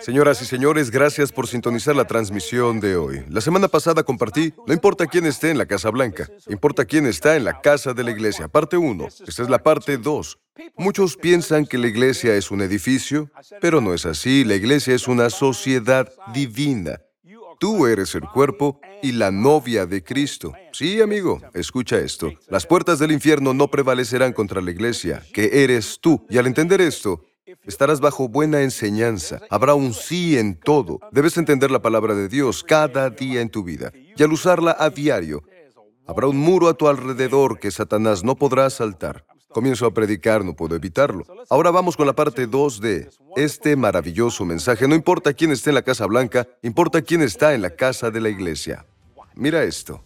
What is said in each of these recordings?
Señoras y señores, gracias por sintonizar la transmisión de hoy. La semana pasada compartí, no importa quién esté en la Casa Blanca, importa quién está en la casa de la iglesia. Parte 1. Esta es la parte 2. Muchos piensan que la iglesia es un edificio, pero no es así. La iglesia es una sociedad divina. Tú eres el cuerpo y la novia de Cristo. Sí, amigo, escucha esto. Las puertas del infierno no prevalecerán contra la iglesia, que eres tú. Y al entender esto, Estarás bajo buena enseñanza. Habrá un sí en todo. Debes entender la palabra de Dios cada día en tu vida. Y al usarla a diario, habrá un muro a tu alrededor que Satanás no podrá saltar. Comienzo a predicar, no puedo evitarlo. Ahora vamos con la parte 2 de este maravilloso mensaje. No importa quién esté en la Casa Blanca, importa quién está en la casa de la iglesia. Mira esto.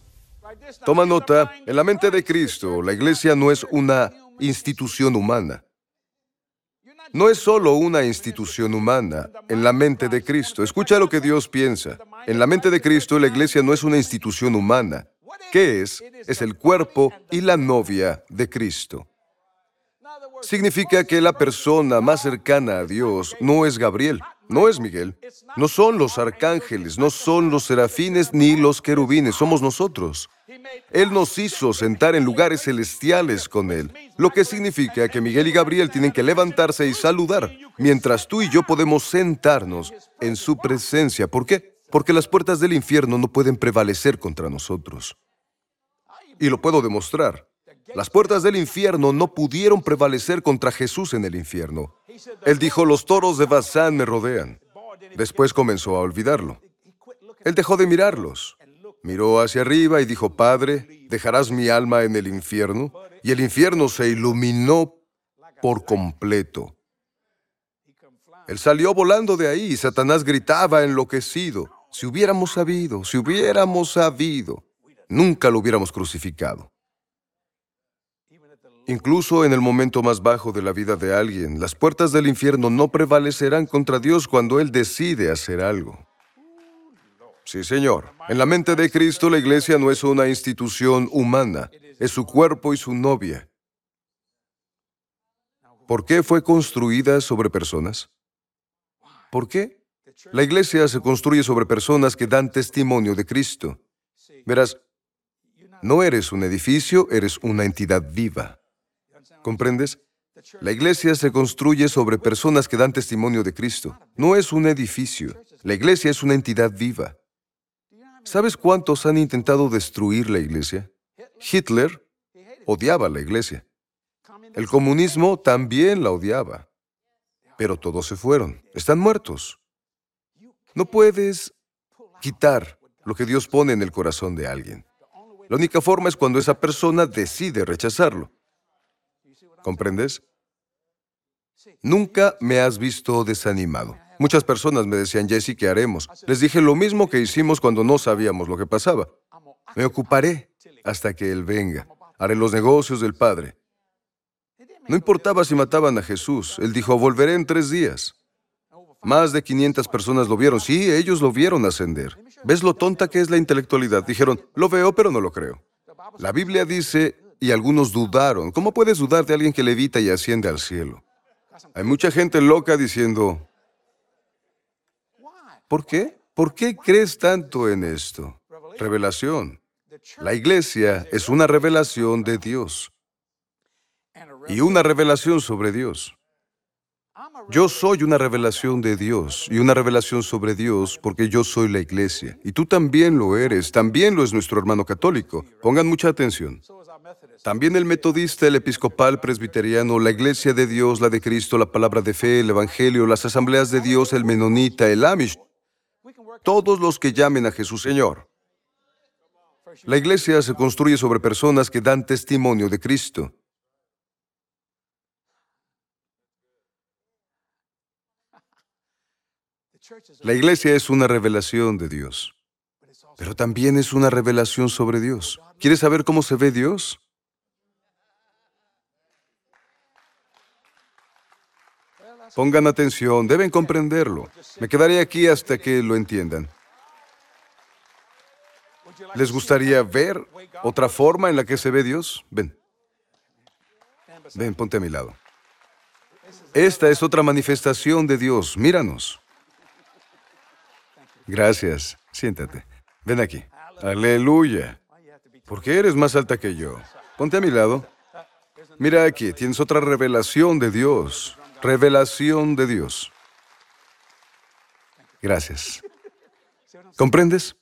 Toma nota, en la mente de Cristo, la iglesia no es una institución humana no es solo una institución humana en la mente de Cristo. Escucha lo que Dios piensa. En la mente de Cristo, la iglesia no es una institución humana. ¿Qué es? Es el cuerpo y la novia de Cristo. Significa que la persona más cercana a Dios no es Gabriel, no es Miguel, no son los arcángeles, no son los serafines ni los querubines, somos nosotros. Él nos hizo sentar en lugares celestiales con Él, lo que significa que Miguel y Gabriel tienen que levantarse y saludar, mientras tú y yo podemos sentarnos en su presencia. ¿Por qué? Porque las puertas del infierno no pueden prevalecer contra nosotros. Y lo puedo demostrar. Las puertas del infierno no pudieron prevalecer contra Jesús en el infierno. Él dijo, los toros de Bazán me rodean. Después comenzó a olvidarlo. Él dejó de mirarlos. Miró hacia arriba y dijo, Padre, ¿dejarás mi alma en el infierno? Y el infierno se iluminó por completo. Él salió volando de ahí y Satanás gritaba enloquecido. Si hubiéramos sabido, si hubiéramos sabido, nunca lo hubiéramos crucificado. Incluso en el momento más bajo de la vida de alguien, las puertas del infierno no prevalecerán contra Dios cuando Él decide hacer algo. Sí, Señor. En la mente de Cristo la iglesia no es una institución humana, es su cuerpo y su novia. ¿Por qué fue construida sobre personas? ¿Por qué? La iglesia se construye sobre personas que dan testimonio de Cristo. Verás, no eres un edificio, eres una entidad viva. ¿Comprendes? La iglesia se construye sobre personas que dan testimonio de Cristo. No es un edificio. La iglesia es una entidad viva. ¿Sabes cuántos han intentado destruir la iglesia? Hitler odiaba la iglesia. El comunismo también la odiaba. Pero todos se fueron. Están muertos. No puedes quitar lo que Dios pone en el corazón de alguien. La única forma es cuando esa persona decide rechazarlo. ¿Comprendes? Nunca me has visto desanimado. Muchas personas me decían, Jesse, ¿qué haremos? Les dije lo mismo que hicimos cuando no sabíamos lo que pasaba. Me ocuparé hasta que Él venga. Haré los negocios del Padre. No importaba si mataban a Jesús. Él dijo, volveré en tres días. Más de 500 personas lo vieron. Sí, ellos lo vieron ascender. ¿Ves lo tonta que es la intelectualidad? Dijeron, lo veo, pero no lo creo. La Biblia dice, y algunos dudaron. ¿Cómo puedes dudar de alguien que levita y asciende al cielo? Hay mucha gente loca diciendo, ¿por qué? ¿Por qué crees tanto en esto? Revelación. La iglesia es una revelación de Dios y una revelación sobre Dios. Yo soy una revelación de Dios y una revelación sobre Dios porque yo soy la iglesia. Y tú también lo eres, también lo es nuestro hermano católico. Pongan mucha atención. También el metodista, el episcopal, presbiteriano, la iglesia de Dios, la de Cristo, la palabra de fe, el evangelio, las asambleas de Dios, el menonita, el amish, todos los que llamen a Jesús Señor. La iglesia se construye sobre personas que dan testimonio de Cristo. La iglesia es una revelación de Dios, pero también es una revelación sobre Dios. ¿Quieres saber cómo se ve Dios? Pongan atención, deben comprenderlo. Me quedaré aquí hasta que lo entiendan. ¿Les gustaría ver otra forma en la que se ve Dios? Ven. Ven, ponte a mi lado. Esta es otra manifestación de Dios. Míranos. Gracias. Siéntate. Ven aquí. Aleluya. ¿Por qué eres más alta que yo? Ponte a mi lado. Mira aquí, tienes otra revelación de Dios. Revelación de Dios. Gracias. ¿Comprendes?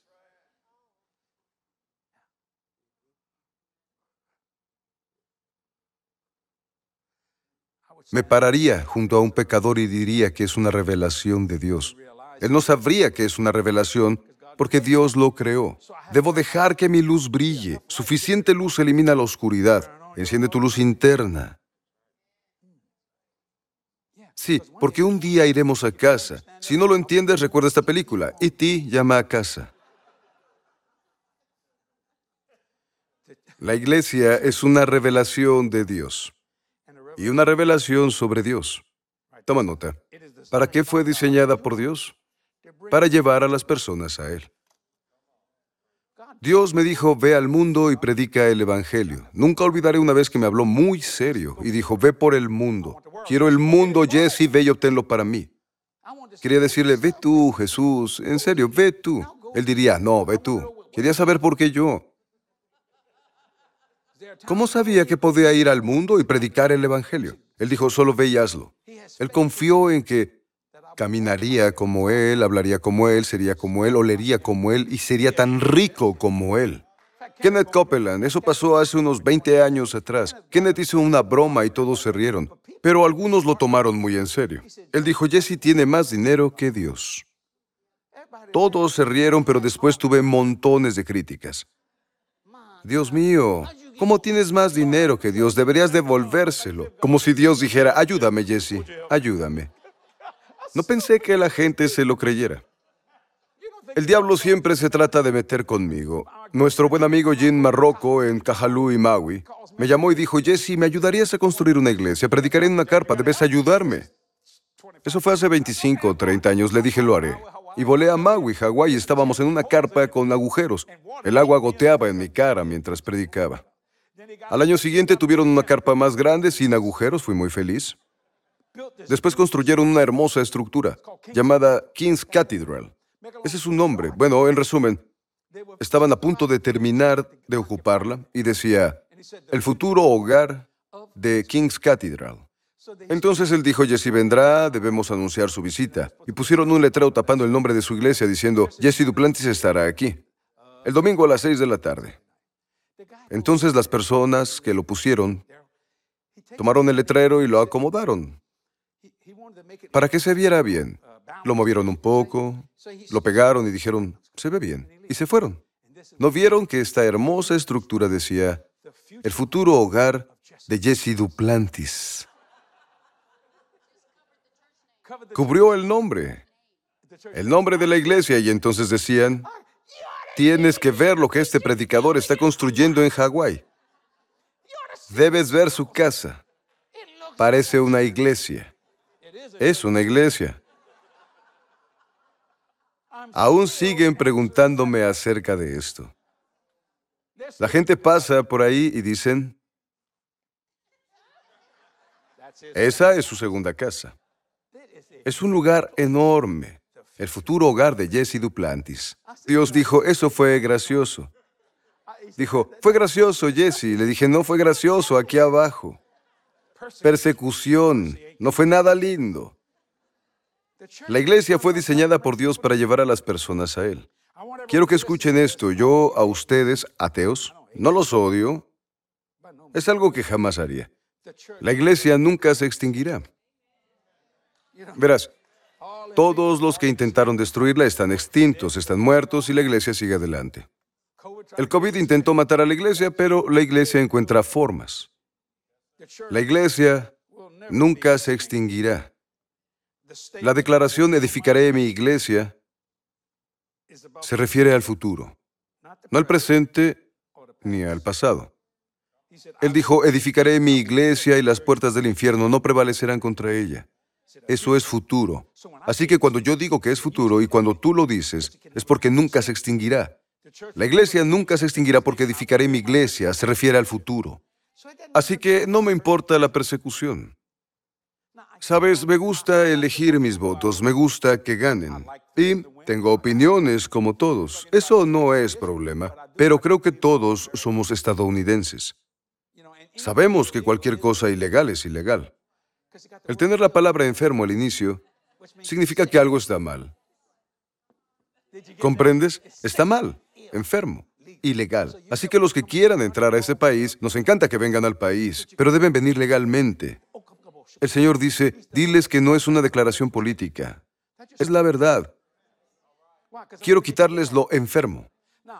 Me pararía junto a un pecador y diría que es una revelación de Dios. Él no sabría que es una revelación porque Dios lo creó. Debo dejar que mi luz brille. Suficiente luz elimina la oscuridad. Enciende tu luz interna. Sí, porque un día iremos a casa. Si no lo entiendes, recuerda esta película. Y ti llama a casa. La iglesia es una revelación de Dios y una revelación sobre Dios. Toma nota. ¿Para qué fue diseñada por Dios? Para llevar a las personas a Él. Dios me dijo, ve al mundo y predica el Evangelio. Nunca olvidaré una vez que me habló muy serio y dijo, ve por el mundo. Quiero el mundo, Jesse, ve y obténlo para mí. Quería decirle, ve tú, Jesús, en serio, ve tú. Él diría, no, ve tú. Quería saber por qué yo. ¿Cómo sabía que podía ir al mundo y predicar el Evangelio? Él dijo, solo ve y hazlo. Él confió en que caminaría como Él, hablaría como Él, sería como Él, olería como Él y sería tan rico como Él. Kenneth Copeland, eso pasó hace unos 20 años atrás. Kenneth hizo una broma y todos se rieron, pero algunos lo tomaron muy en serio. Él dijo, Jesse tiene más dinero que Dios. Todos se rieron, pero después tuve montones de críticas. Dios mío, ¿cómo tienes más dinero que Dios? Deberías devolvérselo. Como si Dios dijera, ayúdame, Jesse, ayúdame. No pensé que la gente se lo creyera. El diablo siempre se trata de meter conmigo. Nuestro buen amigo Jim Marrocco en Cajalú y Maui me llamó y dijo, Jesse, ¿me ayudarías a construir una iglesia? Predicaré en una carpa, debes ayudarme. Eso fue hace 25 o 30 años, le dije, lo haré. Y volé a Maui, Hawái, estábamos en una carpa con agujeros. El agua goteaba en mi cara mientras predicaba. Al año siguiente tuvieron una carpa más grande, sin agujeros, fui muy feliz. Después construyeron una hermosa estructura llamada King's Cathedral. Ese es su nombre. Bueno, en resumen, estaban a punto de terminar de ocuparla y decía, el futuro hogar de King's Cathedral. Entonces él dijo, Jesse vendrá, debemos anunciar su visita. Y pusieron un letrero tapando el nombre de su iglesia diciendo, Jesse Duplantis estará aquí. El domingo a las seis de la tarde. Entonces las personas que lo pusieron tomaron el letrero y lo acomodaron para que se viera bien. Lo movieron un poco, lo pegaron y dijeron, se ve bien, y se fueron. ¿No vieron que esta hermosa estructura decía, el futuro hogar de Jesse Duplantis? Cubrió el nombre, el nombre de la iglesia, y entonces decían, tienes que ver lo que este predicador está construyendo en Hawái. Debes ver su casa. Parece una iglesia. Es una iglesia. Aún siguen preguntándome acerca de esto. La gente pasa por ahí y dicen, esa es su segunda casa. Es un lugar enorme, el futuro hogar de Jesse Duplantis. Dios dijo, eso fue gracioso. Dijo, fue gracioso, Jesse. Le dije, no fue gracioso, aquí abajo. Persecución, no fue nada lindo. La iglesia fue diseñada por Dios para llevar a las personas a Él. Quiero que escuchen esto. Yo a ustedes, ateos, no los odio. Es algo que jamás haría. La iglesia nunca se extinguirá. Verás, todos los que intentaron destruirla están extintos, están muertos y la iglesia sigue adelante. El COVID intentó matar a la iglesia, pero la iglesia encuentra formas. La iglesia nunca se extinguirá. La declaración edificaré mi iglesia se refiere al futuro, no al presente ni al pasado. Él dijo, edificaré mi iglesia y las puertas del infierno no prevalecerán contra ella. Eso es futuro. Así que cuando yo digo que es futuro y cuando tú lo dices, es porque nunca se extinguirá. La iglesia nunca se extinguirá porque edificaré mi iglesia, se refiere al futuro. Así que no me importa la persecución. Sabes, me gusta elegir mis votos, me gusta que ganen. Y tengo opiniones como todos. Eso no es problema, pero creo que todos somos estadounidenses. Sabemos que cualquier cosa ilegal es ilegal. El tener la palabra enfermo al inicio significa que algo está mal. ¿Comprendes? Está mal, enfermo, ilegal. Así que los que quieran entrar a ese país, nos encanta que vengan al país, pero deben venir legalmente. El Señor dice, diles que no es una declaración política, es la verdad. Quiero quitarles lo enfermo.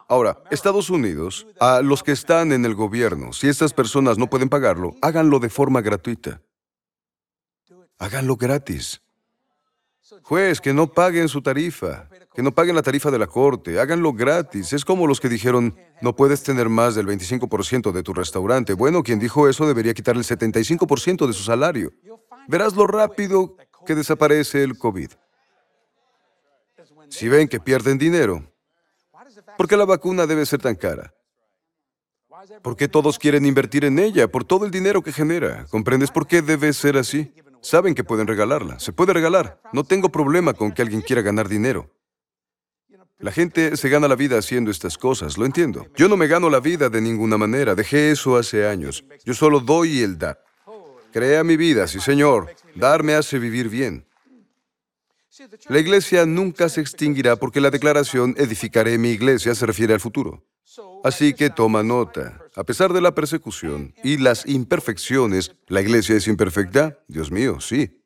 Ahora, Estados Unidos, a los que están en el gobierno, si estas personas no pueden pagarlo, háganlo de forma gratuita. Háganlo gratis. Juez, que no paguen su tarifa, que no paguen la tarifa de la corte, háganlo gratis. Es como los que dijeron, no puedes tener más del 25% de tu restaurante. Bueno, quien dijo eso debería quitarle el 75% de su salario. Verás lo rápido que desaparece el COVID. Si ven que pierden dinero, ¿por qué la vacuna debe ser tan cara? ¿Por qué todos quieren invertir en ella? Por todo el dinero que genera. ¿Comprendes por qué debe ser así? Saben que pueden regalarla. Se puede regalar. No tengo problema con que alguien quiera ganar dinero. La gente se gana la vida haciendo estas cosas, lo entiendo. Yo no me gano la vida de ninguna manera, dejé eso hace años. Yo solo doy el dar. Crea mi vida, sí señor. Dar me hace vivir bien. La iglesia nunca se extinguirá porque la declaración edificaré mi iglesia se refiere al futuro. Así que toma nota. A pesar de la persecución y las imperfecciones, ¿la iglesia es imperfecta? Dios mío, sí.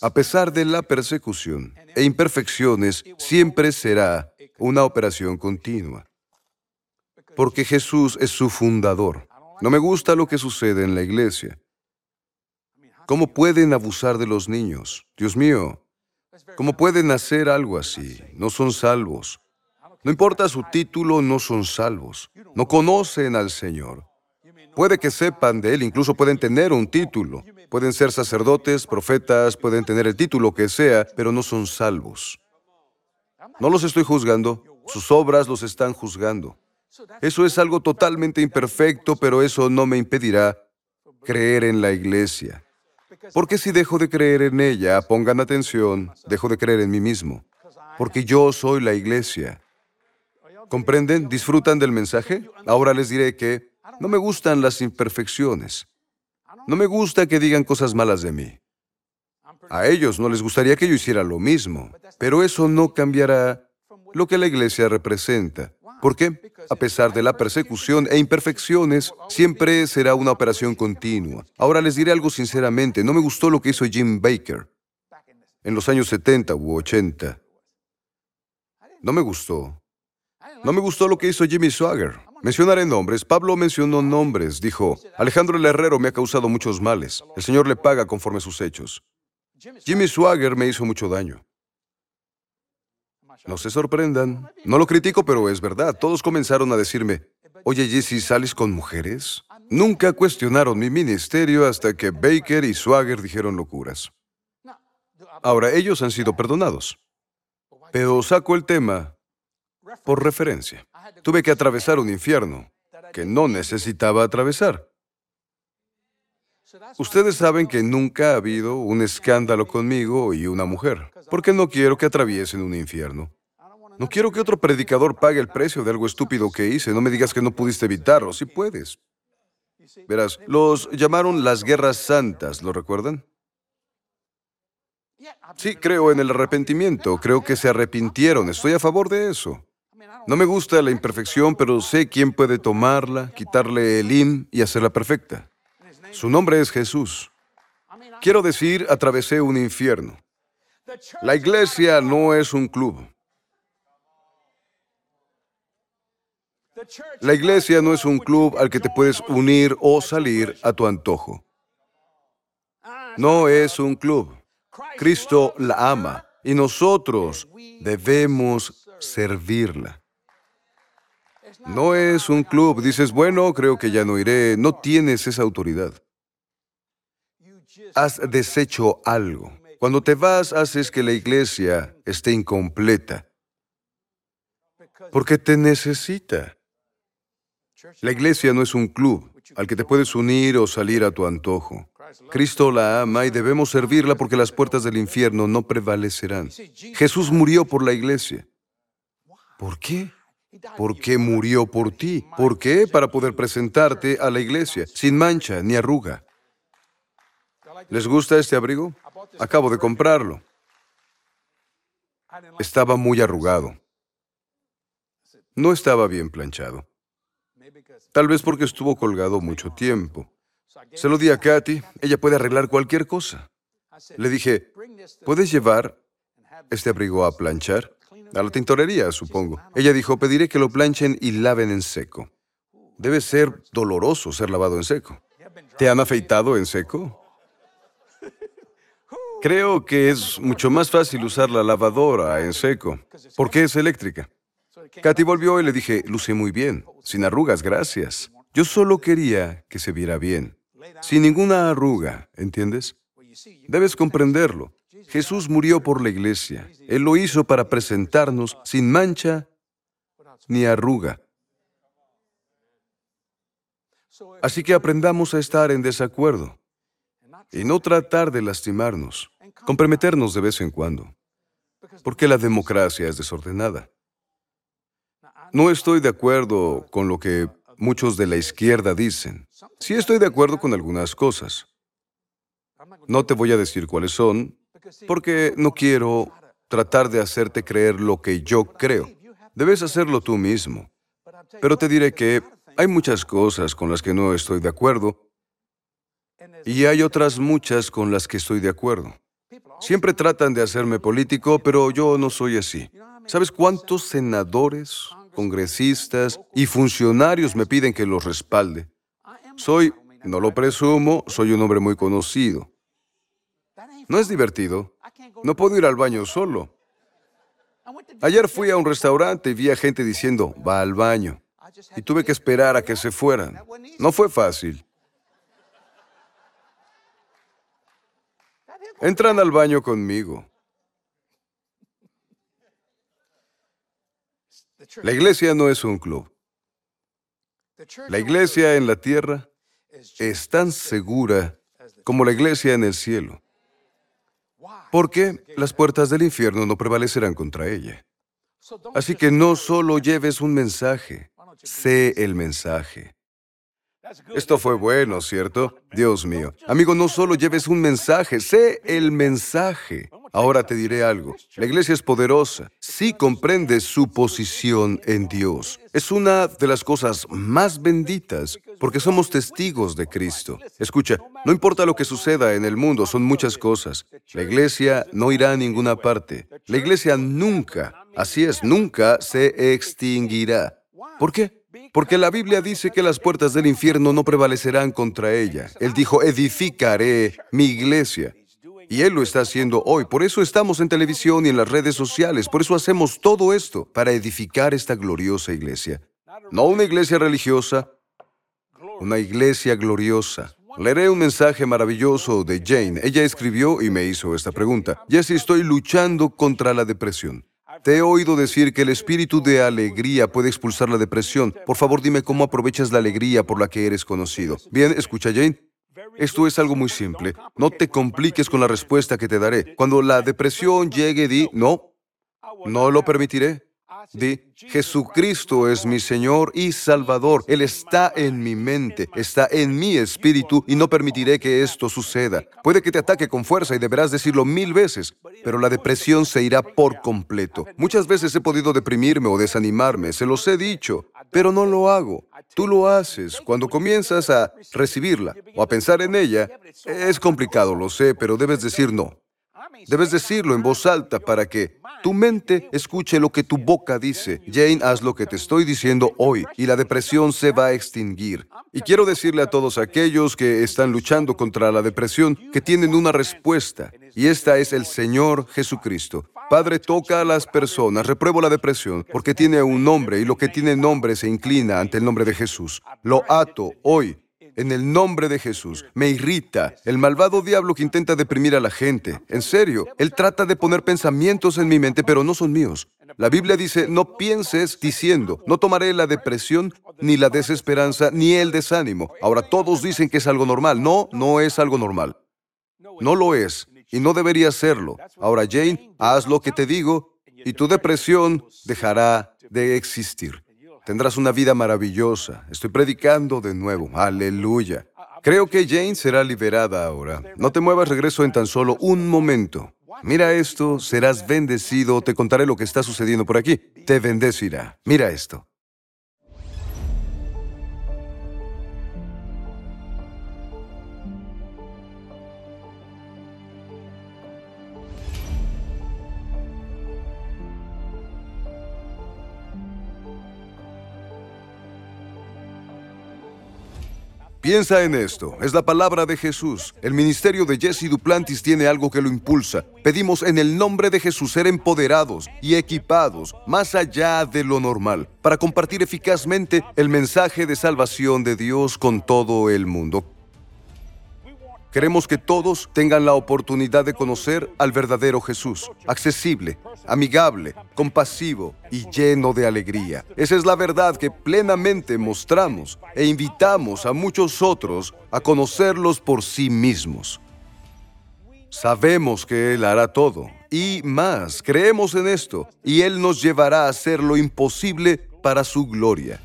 A pesar de la persecución e imperfecciones, siempre será una operación continua. Porque Jesús es su fundador. No me gusta lo que sucede en la iglesia. ¿Cómo pueden abusar de los niños? Dios mío, ¿Cómo pueden hacer algo así? No son salvos. No importa su título, no son salvos. No conocen al Señor. Puede que sepan de Él, incluso pueden tener un título. Pueden ser sacerdotes, profetas, pueden tener el título que sea, pero no son salvos. No los estoy juzgando, sus obras los están juzgando. Eso es algo totalmente imperfecto, pero eso no me impedirá creer en la iglesia. Porque si dejo de creer en ella, pongan atención, dejo de creer en mí mismo. Porque yo soy la iglesia. ¿Comprenden? ¿Disfrutan del mensaje? Ahora les diré que no me gustan las imperfecciones. No me gusta que digan cosas malas de mí. A ellos no les gustaría que yo hiciera lo mismo, pero eso no cambiará lo que la iglesia representa. ¿Por qué? A pesar de la persecución e imperfecciones, siempre será una operación continua. Ahora les diré algo sinceramente, no me gustó lo que hizo Jim Baker en los años 70 u 80. No me gustó. No me gustó lo que hizo Jimmy Swagger. Mencionaré nombres. Pablo mencionó nombres. Dijo, Alejandro el Herrero me ha causado muchos males. El Señor le paga conforme sus hechos. Jimmy Swagger me hizo mucho daño. No se sorprendan. No lo critico, pero es verdad. Todos comenzaron a decirme, oye Jesse, ¿sales con mujeres? Nunca cuestionaron mi ministerio hasta que Baker y Swagger dijeron locuras. Ahora, ellos han sido perdonados. Pero saco el tema por referencia. Tuve que atravesar un infierno que no necesitaba atravesar. Ustedes saben que nunca ha habido un escándalo conmigo y una mujer, porque no quiero que atraviesen un infierno. No quiero que otro predicador pague el precio de algo estúpido que hice. No me digas que no pudiste evitarlo, si puedes. Verás, los llamaron las guerras santas, ¿lo recuerdan? Sí, creo en el arrepentimiento, creo que se arrepintieron, estoy a favor de eso. No me gusta la imperfección, pero sé quién puede tomarla, quitarle el in y hacerla perfecta. Su nombre es Jesús. Quiero decir, atravesé un infierno. La iglesia no es un club. La iglesia no es un club al que te puedes unir o salir a tu antojo. No es un club. Cristo la ama y nosotros debemos servirla. No es un club. Dices, bueno, creo que ya no iré. No tienes esa autoridad has deshecho algo. Cuando te vas, haces que la iglesia esté incompleta. Porque te necesita. La iglesia no es un club al que te puedes unir o salir a tu antojo. Cristo la ama y debemos servirla porque las puertas del infierno no prevalecerán. Jesús murió por la iglesia. ¿Por qué? Porque murió por ti. ¿Por qué? Para poder presentarte a la iglesia sin mancha ni arruga. ¿Les gusta este abrigo? Acabo de comprarlo. Estaba muy arrugado. No estaba bien planchado. Tal vez porque estuvo colgado mucho tiempo. Se lo di a Katy. Ella puede arreglar cualquier cosa. Le dije, ¿puedes llevar este abrigo a planchar? A la tintorería, supongo. Ella dijo, pediré que lo planchen y laven en seco. Debe ser doloroso ser lavado en seco. ¿Te han afeitado en seco? Creo que es mucho más fácil usar la lavadora en seco, porque es eléctrica. Katy volvió y le dije, luce muy bien, sin arrugas, gracias. Yo solo quería que se viera bien, sin ninguna arruga, ¿entiendes? Debes comprenderlo. Jesús murió por la iglesia. Él lo hizo para presentarnos sin mancha ni arruga. Así que aprendamos a estar en desacuerdo y no tratar de lastimarnos, comprometernos de vez en cuando, porque la democracia es desordenada. No estoy de acuerdo con lo que muchos de la izquierda dicen. Sí estoy de acuerdo con algunas cosas. No te voy a decir cuáles son, porque no quiero tratar de hacerte creer lo que yo creo. Debes hacerlo tú mismo. Pero te diré que hay muchas cosas con las que no estoy de acuerdo y hay otras muchas con las que estoy de acuerdo. Siempre tratan de hacerme político, pero yo no soy así. ¿Sabes cuántos senadores, congresistas y funcionarios me piden que los respalde? Soy, no lo presumo, soy un hombre muy conocido. No es divertido. No puedo ir al baño solo. Ayer fui a un restaurante y vi a gente diciendo, va al baño. Y tuve que esperar a que se fueran. No fue fácil. Entran al baño conmigo. La iglesia no es un club. La iglesia en la tierra es tan segura como la iglesia en el cielo. Porque las puertas del infierno no prevalecerán contra ella. Así que no solo lleves un mensaje, sé el mensaje. Esto fue bueno, ¿cierto? Dios mío. Amigo, no solo lleves un mensaje, sé el mensaje. Ahora te diré algo. La iglesia es poderosa. Sí comprende su posición en Dios. Es una de las cosas más benditas porque somos testigos de Cristo. Escucha, no importa lo que suceda en el mundo, son muchas cosas. La iglesia no irá a ninguna parte. La iglesia nunca, así es, nunca se extinguirá. ¿Por qué? Porque la Biblia dice que las puertas del infierno no prevalecerán contra ella. Él dijo, edificaré mi iglesia. Y Él lo está haciendo hoy. Por eso estamos en televisión y en las redes sociales. Por eso hacemos todo esto, para edificar esta gloriosa iglesia. No una iglesia religiosa, una iglesia gloriosa. Leeré un mensaje maravilloso de Jane. Ella escribió y me hizo esta pregunta. Jesse, estoy luchando contra la depresión. Te he oído decir que el espíritu de alegría puede expulsar la depresión. Por favor, dime cómo aprovechas la alegría por la que eres conocido. Bien, escucha Jane. Esto es algo muy simple. No te compliques con la respuesta que te daré. Cuando la depresión llegue, di, no, no lo permitiré. Di, Jesucristo es mi Señor y Salvador. Él está en mi mente, está en mi espíritu y no permitiré que esto suceda. Puede que te ataque con fuerza y deberás decirlo mil veces, pero la depresión se irá por completo. Muchas veces he podido deprimirme o desanimarme, se los he dicho, pero no lo hago. Tú lo haces cuando comienzas a recibirla o a pensar en ella. Es complicado, lo sé, pero debes decir no. Debes decirlo en voz alta para que tu mente escuche lo que tu boca dice. Jane, haz lo que te estoy diciendo hoy y la depresión se va a extinguir. Y quiero decirle a todos aquellos que están luchando contra la depresión que tienen una respuesta y esta es el Señor Jesucristo. Padre, toca a las personas, repruebo la depresión, porque tiene un nombre y lo que tiene nombre se inclina ante el nombre de Jesús. Lo ato hoy En el nombre de Jesús, me irrita el malvado diablo que intenta deprimir a la gente. En serio, él trata de poner pensamientos en mi mente, pero no son míos. La Biblia dice, no pienses diciendo, no tomaré la depresión, ni la desesperanza, ni el desánimo. Ahora todos dicen que es algo normal. No, no es algo normal. No lo es, y no debería serlo. Ahora, Jane, haz lo que te digo, y tu depresión dejará de existir. Tendrás una vida maravillosa. Estoy predicando de nuevo. Aleluya. Creo que Jane será liberada ahora. No te muevas, regreso en tan solo un momento. Mira esto, serás bendecido. Te contaré lo que está sucediendo por aquí. Te bendecirá. Mira esto. Piensa en esto, es la palabra de Jesús. El ministerio de Jesse Duplantis tiene algo que lo impulsa. Pedimos en el nombre de Jesús ser empoderados y equipados más allá de lo normal para compartir eficazmente el mensaje de salvación de Dios con todo el mundo. Queremos que todos tengan la oportunidad de conocer al verdadero Jesús, accesible, amigable, compasivo y lleno de alegría. Esa es la verdad que plenamente mostramos e invitamos a muchos otros a conocerlos por sí mismos. Sabemos que Él hará todo y más, creemos en esto y Él nos llevará a hacer lo imposible para su gloria.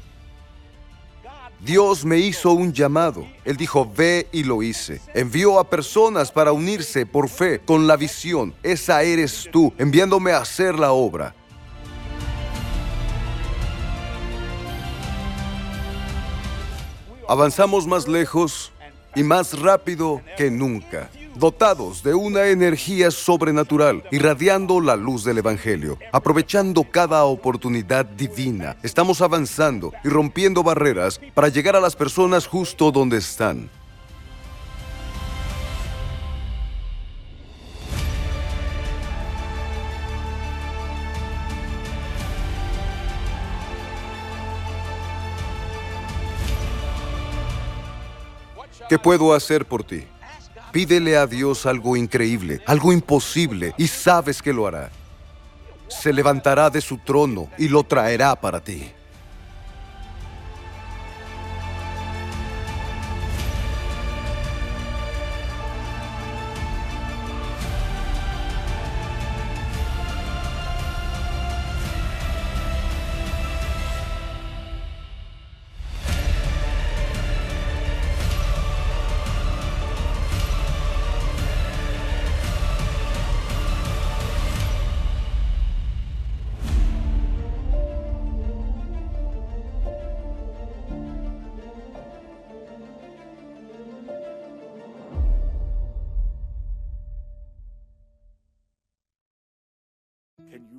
Dios me hizo un llamado. Él dijo, ve y lo hice. Envió a personas para unirse por fe con la visión. Esa eres tú, enviándome a hacer la obra. Avanzamos más lejos y más rápido que nunca dotados de una energía sobrenatural, irradiando la luz del Evangelio, aprovechando cada oportunidad divina. Estamos avanzando y rompiendo barreras para llegar a las personas justo donde están. ¿Qué puedo hacer por ti? Pídele a Dios algo increíble, algo imposible, y sabes que lo hará. Se levantará de su trono y lo traerá para ti.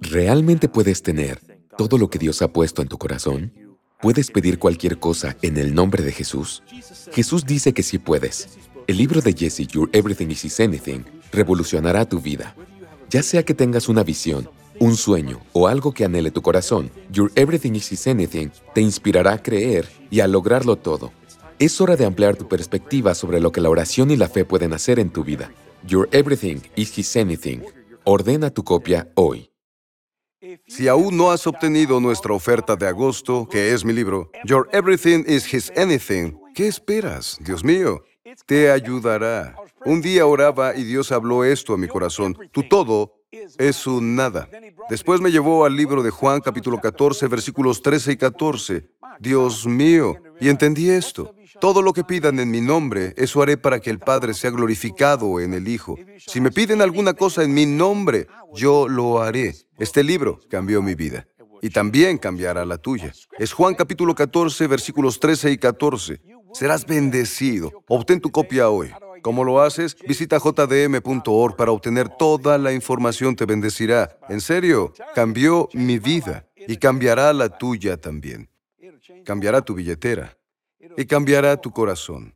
¿Realmente puedes tener todo lo que Dios ha puesto en tu corazón? ¿Puedes pedir cualquier cosa en el nombre de Jesús? Jesús dice que sí puedes. El libro de Jesse, Your Everything is His Anything, revolucionará tu vida. Ya sea que tengas una visión, un sueño o algo que anhele tu corazón, Your Everything is His Anything te inspirará a creer y a lograrlo todo. Es hora de ampliar tu perspectiva sobre lo que la oración y la fe pueden hacer en tu vida. Your Everything is His Anything. Ordena tu copia hoy. Si aún no has obtenido nuestra oferta de agosto, que es mi libro, Your Everything is His Anything, ¿qué esperas? Dios mío, te ayudará. Un día oraba y Dios habló esto a mi corazón. Tu todo es un nada. Después me llevó al libro de Juan capítulo 14, versículos 13 y 14. Dios mío, y entendí esto. Todo lo que pidan en mi nombre, eso haré para que el Padre sea glorificado en el Hijo. Si me piden alguna cosa en mi nombre, yo lo haré. Este libro cambió mi vida y también cambiará la tuya. Es Juan capítulo 14, versículos 13 y 14. Serás bendecido. Obtén tu copia hoy. ¿Cómo lo haces? Visita jdm.org para obtener toda la información, te bendecirá. En serio, cambió mi vida y cambiará la tuya también. Cambiará tu billetera y cambiará tu corazón.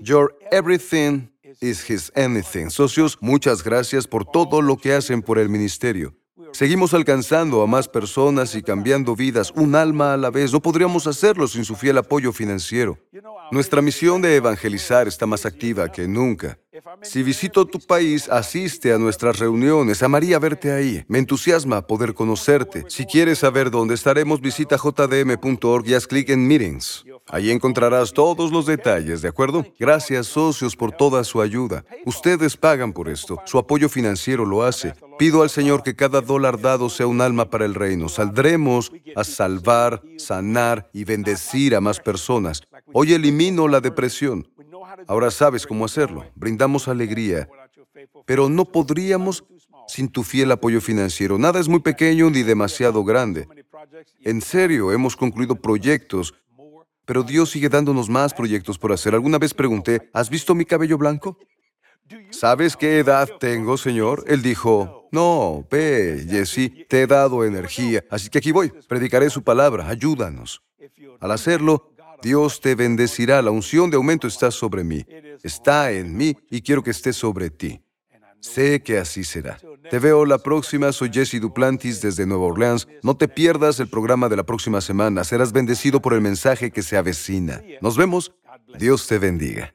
Your everything is his anything. Socios, muchas gracias por todo lo que hacen por el ministerio. Seguimos alcanzando a más personas y cambiando vidas, un alma a la vez. No podríamos hacerlo sin su fiel apoyo financiero. Nuestra misión de evangelizar está más activa que nunca. Si visito tu país, asiste a nuestras reuniones. Amaría verte ahí. Me entusiasma poder conocerte. Si quieres saber dónde estaremos, visita jdm.org y haz clic en Meetings. Ahí encontrarás todos los detalles, ¿de acuerdo? Gracias, socios, por toda su ayuda. Ustedes pagan por esto. Su apoyo financiero lo hace. Pido al Señor que cada dólar dado sea un alma para el reino. Saldremos a salvar, sanar y bendecir a más personas. Hoy elimino la depresión. Ahora sabes cómo hacerlo. Brindamos alegría. Pero no podríamos sin tu fiel apoyo financiero. Nada es muy pequeño ni demasiado grande. En serio, hemos concluido proyectos, pero Dios sigue dándonos más proyectos por hacer. Alguna vez pregunté, ¿has visto mi cabello blanco? ¿Sabes qué edad tengo, Señor? Él dijo, no, ve, Jesse, te he dado energía, así que aquí voy, predicaré su palabra, ayúdanos. Al hacerlo, Dios te bendecirá, la unción de aumento está sobre mí, está en mí y quiero que esté sobre ti. Sé que así será. Te veo la próxima, soy Jesse Duplantis desde Nueva Orleans. No te pierdas el programa de la próxima semana, serás bendecido por el mensaje que se avecina. Nos vemos, Dios te bendiga.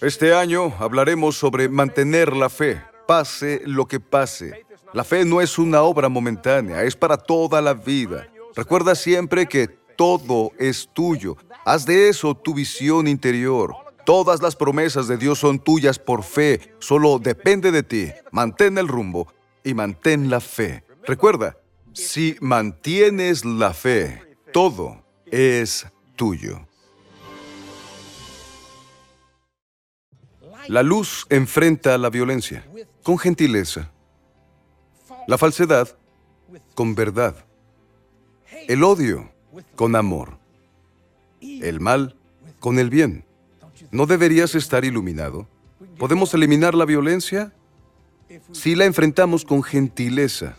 Este año hablaremos sobre mantener la fe, pase lo que pase. La fe no es una obra momentánea, es para toda la vida. Recuerda siempre que todo es tuyo. Haz de eso tu visión interior. Todas las promesas de Dios son tuyas por fe. Solo depende de ti. Mantén el rumbo y mantén la fe. Recuerda, si mantienes la fe, todo es tuyo. La luz enfrenta la violencia con gentileza, la falsedad con verdad, el odio con amor, el mal con el bien. ¿No deberías estar iluminado? ¿Podemos eliminar la violencia? Si la enfrentamos con gentileza.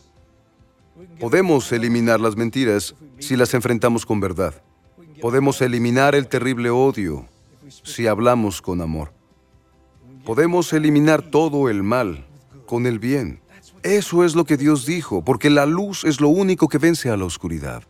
Podemos eliminar las mentiras si las enfrentamos con verdad. Podemos eliminar el terrible odio si hablamos con amor. Podemos eliminar todo el mal con el bien. Eso es lo que Dios dijo, porque la luz es lo único que vence a la oscuridad.